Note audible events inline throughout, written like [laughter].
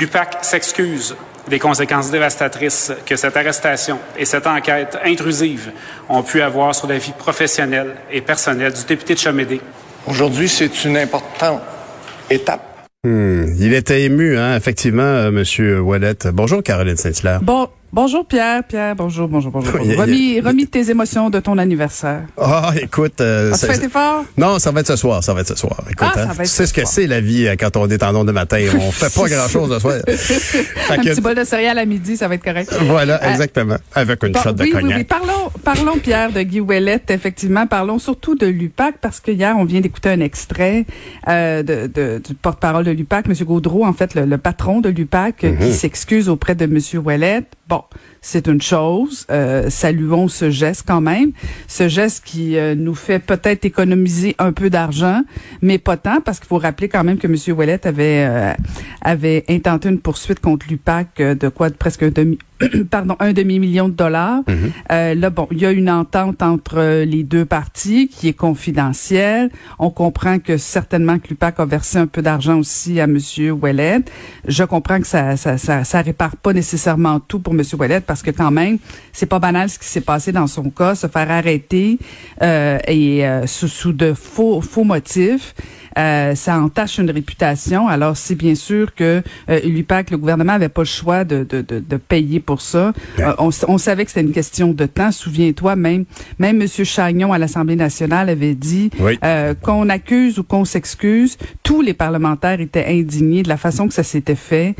L'UPAC s'excuse des conséquences dévastatrices que cette arrestation et cette enquête intrusive ont pu avoir sur la vie professionnelle et personnelle du député de Chamédé. Aujourd'hui, c'est une importante étape. Hmm, il était ému, hein, effectivement, euh, Monsieur Wallet. Bonjour, Caroline Saint-Hilaire. Bon, bonjour Pierre, Pierre, bonjour, bonjour, bonjour. Remis, remis tes émotions de ton anniversaire. Ah, écoute. euh, As-tu fort? Non, ça va être ce soir, ça va être ce soir. Écoute, Ah, hein, tu sais ce ce que c'est la vie euh, quand on est en onde de matin. On [laughs] fait pas grand-chose le soir. Un que- petit bol de céréales à midi, ça va être correct. Voilà, Euh, exactement. Avec une Bon, shot de oui, oui, cognac. oui. Parlons, parlons, Pierre, de Guy Ouellette, effectivement. Parlons surtout de l'UPAC, parce que hier, on vient d'écouter un extrait euh, de, de- du porte-parole de l'UPAC, M. Gaudreau, en fait, le, le patron de l'UPAC, Mhm. qui s'excuse auprès de M. Ouellette. Bon, c'est une chose. Euh, saluons ce geste quand même. Ce geste qui euh, nous fait peut-être économiser un peu d'argent, mais pas tant, parce qu'il faut rappeler quand même que M. Ouellette avait, euh, avait intenté une poursuite contre l'UPAC de quoi? De presque un demi, [coughs] pardon, un demi-million de dollars. Euh, là, bon, il y a une entente entre euh, les deux parties qui est confidentielle. On comprend que certainement que l'UPAC a versé un peu d'argent aussi à M. Ouellet. Je comprends que ça, ça, ça, ça répare pas nécessairement tout pour M. Ouellet parce que quand même, c'est pas banal ce qui s'est passé dans son cas, se faire arrêter euh, et euh, sous, sous de faux, faux motifs. Euh, ça entache une réputation. Alors, c'est bien sûr que euh, l'UPAC, le gouvernement avait pas le choix de, de, de, de payer pour ça. Euh, on, on savait que c'était une question de temps. Souviens-toi, même même M. Chagnon à l'Assemblée nationale avait dit Oui. euh, qu'on accuse ou qu'on s'excuse. Tous les parlementaires étaient indignés de la façon que ça s'était fait.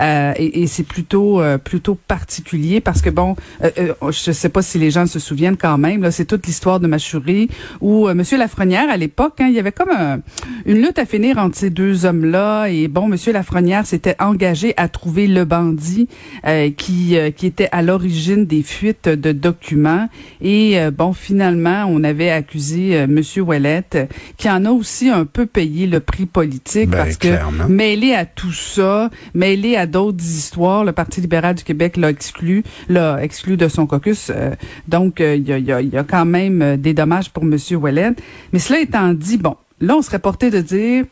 Euh, et et c'est plutôt euh, plutôt particulier parce que bon, euh, euh, je sais pas si les gens se souviennent quand même. Là, c'est toute l'histoire de Machourie où euh, Monsieur Lafrenière à l'époque, hein, il y avait comme un- une lutte à finir entre ces deux hommes-là. Et bon, Monsieur Lafrenière s'était engagé à trouver le bandit euh, qui euh, qui était à l'origine des fuites de documents. Et bon, finalement, on avait accusé euh, Monsieur Ouellette, qui en a aussi un peu payé le prix politique Ben, parce que mêlé à tout ça, mêlé à d'autres histoires, le Parti libéral du Québec l'a exclu, l'a exclu de son caucus. euh, donc, euh, il y, a, quand même euh, des dommages pour Monsieur Ouellet. Mais cela étant dit, bon, là, on serait porté de dire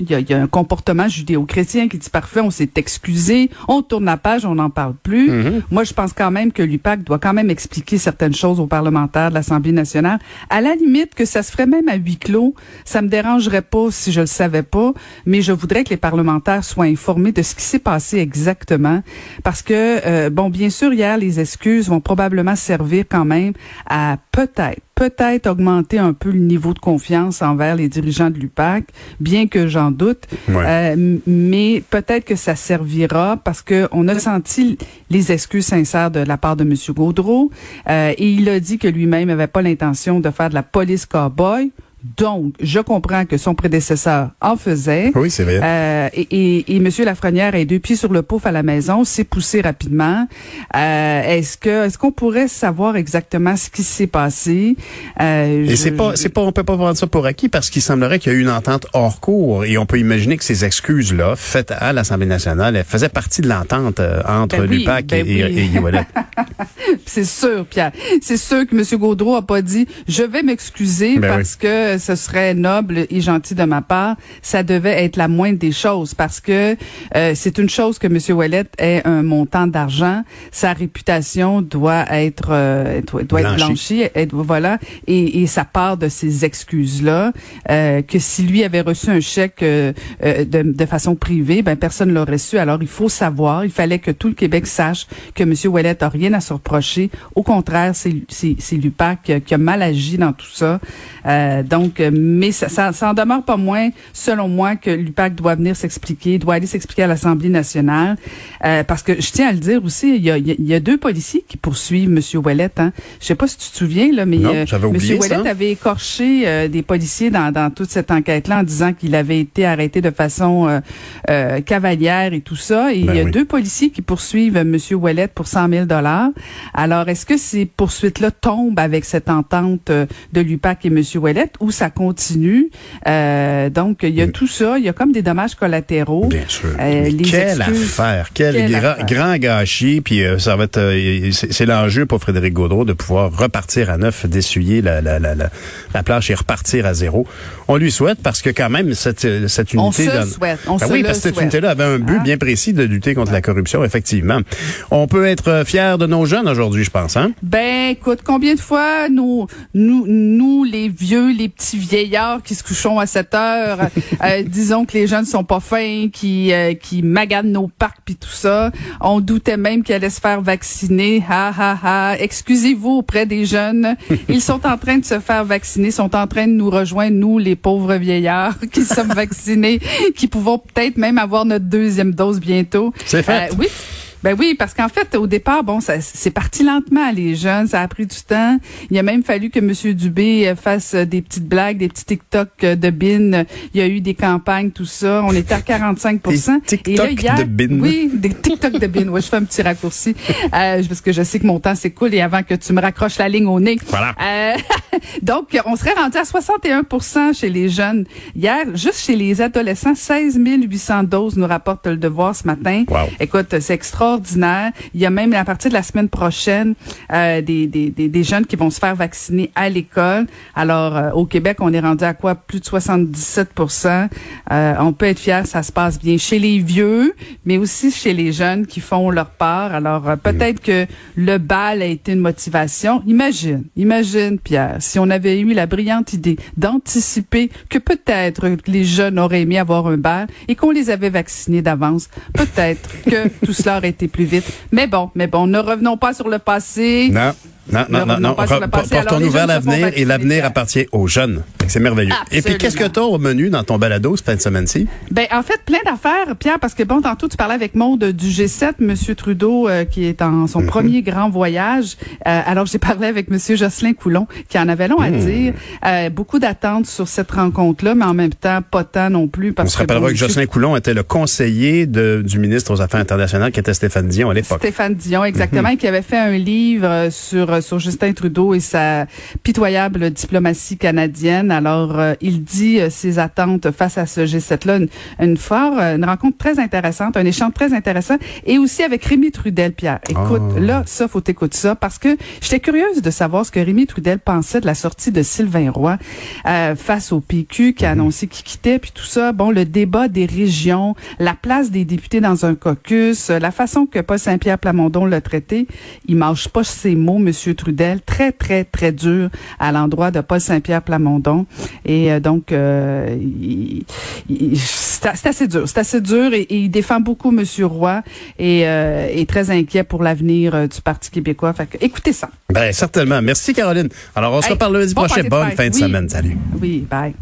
il y, a, il y a un comportement judéo-chrétien qui dit parfait, on s'est excusé, on tourne la page, on n'en parle plus. Moi, je pense quand même que l'UPAC doit quand même expliquer certaines choses aux parlementaires de l'Assemblée nationale. À la limite, que ça se ferait même à huis clos, ça me dérangerait pas si je le savais pas, mais je voudrais que les parlementaires soient informés de ce qui s'est passé exactement, parce que euh, bon, bien sûr, hier, les excuses vont probablement servir quand même à peut-être peut-être augmenter un peu le niveau de confiance envers les dirigeants de l'UPAC, bien que j'en doute. Ouais. Euh, mais peut-être que ça servira parce que on a senti les excuses sincères de la part de M. Gaudreau euh, et il a dit que lui-même n'avait pas l'intention de faire de la police cowboy. Donc, je comprends que son prédécesseur en faisait. Oui, c'est vrai. Euh, et, et, et M. Lafrenière a deux pieds sur le pouf à la maison, s'est poussé rapidement. Euh, est-ce que est-ce qu'on pourrait savoir exactement ce qui s'est passé? Euh, Et je- c'est pas, c'est pas, on peut pas prendre ça pour acquis parce qu'il semblerait qu'il y a eu une entente hors cours et on peut imaginer que ces excuses-là, faites à l'Assemblée nationale, elles faisaient partie de l'entente euh, entre Ben oui, l'UPAC ben et, oui. et. [laughs] C'est sûr, Pierre. C'est sûr que M. Gaudreau a pas dit je vais m'excuser Ben parce que ce serait noble et gentil de ma part. Ça devait être la moindre des choses parce que euh, c'est une chose que M. Ouellet ait un montant d'argent. Sa réputation doit être euh, doit, doit être Blanchie. être- voilà. Et, et ça part de ces excuses-là. euh, que si lui avait reçu un chèque euh, euh, de, de façon privée, ben personne l'aurait su. Alors il faut savoir, il fallait que tout le Québec sache que M. Ouellet a rien à se reprocher. Au contraire, c'est l'UPAC qui, a- qui a mal agi dans tout ça. Euh, donc donc, euh, mais ça, ça, ça en demeure pas moins, selon moi, que l'UPAC doit venir s'expliquer, doit aller s'expliquer à l'Assemblée nationale, euh, parce que je tiens à le dire aussi, il y a, il y a deux policiers qui poursuivent M. Ouellet. Hein. Je sais pas si tu te souviens, là, mais Non, euh, M. oublié Ouellet ça. avait écorché euh, des policiers dans, dans toute cette enquête-là en disant qu'il avait été arrêté de façon euh, euh, cavalière et tout ça. Et Ben il y a oui. deux policiers qui poursuivent M. Ouellet pour 100 000 dollars. Alors, est-ce que ces poursuites-là tombent avec cette entente de l'UPAC et M. Ouellet ou ça continue? Euh, donc, il y a tout ça. Il y a comme des dommages collatéraux. Mm. Bien sûr. Euh, les quelle excuses- affaire, quel Quelle grand, affaire. grand gâchis. Puis euh, ça va être, euh, c'est l'enjeu pour Frédéric Gaudreau de pouvoir repartir à neuf, d'essuyer la, la, la, la, la planche et repartir à zéro. On lui souhaite parce que quand même cette, cette unité. On se dans- souhaite, on Ben se oui, le parce que cette unité-là avait un but Ah. bien précis de lutter contre la corruption, effectivement. On peut être fier de nos jeunes aujourd'hui, je pense. Hein? Ben, écoute, combien de fois nous, nous, nous, les vieux, les petits vieillards qui se couchons à 7 heures, euh, disons que les jeunes sont pas fins, qui, euh, qui maganent nos parcs puis tout ça. On doutait même qu'ils allaient se faire vacciner. Ha, ha, ha. Excusez-vous auprès des jeunes. Ils sont en train de se faire vacciner, sont en train de nous rejoindre, nous, les pauvres vieillards [laughs] qui sommes vaccinés, qui pouvons peut-être même avoir notre deuxième dose bientôt. C'est fait. Euh, oui. Ben oui, parce qu'en fait, au départ, bon, ça c'est parti lentement, les jeunes, ça a pris du temps. Il a même fallu que M. Dubé euh, fasse euh, des petites blagues, des petits TikTok euh, de bin. Il y a eu des campagnes, tout ça. On était à 45 Des Et là, TikTok hier- de bin. Oui, des TikTok de bin. Ouais, je fais un petit raccourci euh, parce que je sais que mon temps s'écoule et avant que tu me raccroches la ligne au nez. Voilà. Euh, [laughs] [laughs] donc, on serait rendu à 61% chez les jeunes. Hier, juste chez les adolescents, 16 800 doses, nous rapporte le devoir ce matin. Wow. Écoute, c'est extraordinaire. Il y a même à partir de la semaine prochaine euh, des, des, des, des jeunes qui vont se faire vacciner à l'école. Alors, euh, au Québec, on est rendu à quoi? Plus de 77% euh, On peut être fier, ça se passe bien chez les vieux, mais aussi chez les jeunes qui font leur part. Alors, euh, peut-être que le bal a été une motivation. Imagine, imagine, Pierre, si on avait eu la brillante idée d'anticiper que peut-être les jeunes auraient aimé avoir un bal et qu'on les avait vaccinés d'avance, peut-être que [laughs] tout cela aurait été plus vite. Mais bon, mais bon, ne revenons pas sur le passé. Non. Non, Ne non, non, non. Portons-nous vers l'avenir et l'avenir appartient aux jeunes. C'est merveilleux. Et puis, qu'est-ce que tu as au menu dans ton balado cette fin de semaine-ci? Ben en fait plein d'affaires Pierre parce que bon tantôt tu parlais avec Maude du G7 monsieur Trudeau euh, qui est en Mhm. son premier grand voyage Euh, alors j'ai parlé avec monsieur Jocelyn Coulon qui en avait long à Mhm. dire Euh, beaucoup d'attentes sur cette rencontre là mais en même temps pas tant non plus parce On se rappellera bon, que Jocelyn Coulon était le conseiller de- du ministre aux Affaires internationales qui était Stéphane Dion à l'époque. Stéphane Dion, exactement, Mhm. qui avait fait un livre sur sur Justin Trudeau et sa pitoyable diplomatie canadienne. Alors, euh, il dit euh, ses attentes face à ce G7-là, une, une fort, euh, une rencontre très intéressante, un échange très intéressant, et aussi avec Rémi Trudel, Pierre. Écoute, Ah. là, ça, faut écouter ça, parce que j'étais curieuse de savoir ce que Rémi Trudel pensait de la sortie de Sylvain Roy face au PQ qui a annoncé qu'il quittait, puis tout ça. Bon, le débat des régions, la place des députés dans un caucus, la façon que Paul Saint-Pierre Plamondon l'a traité, il mâche pas ses mots, Monsieur Trudel, très très très dur à l'endroit de Paul Saint-Pierre Plamondon. Et euh, donc, euh, il- il- c'est assez dur, c'est assez dur, et, et il défend beaucoup Monsieur Roy et euh, est très inquiet pour l'avenir euh, du Parti québécois. Fait que, écoutez ça. Ben, certainement. Merci, Caroline. Alors, on se Hey, reparle lundi bon prochain. Bonne fin de Oui. semaine. Salut. Oui, bye.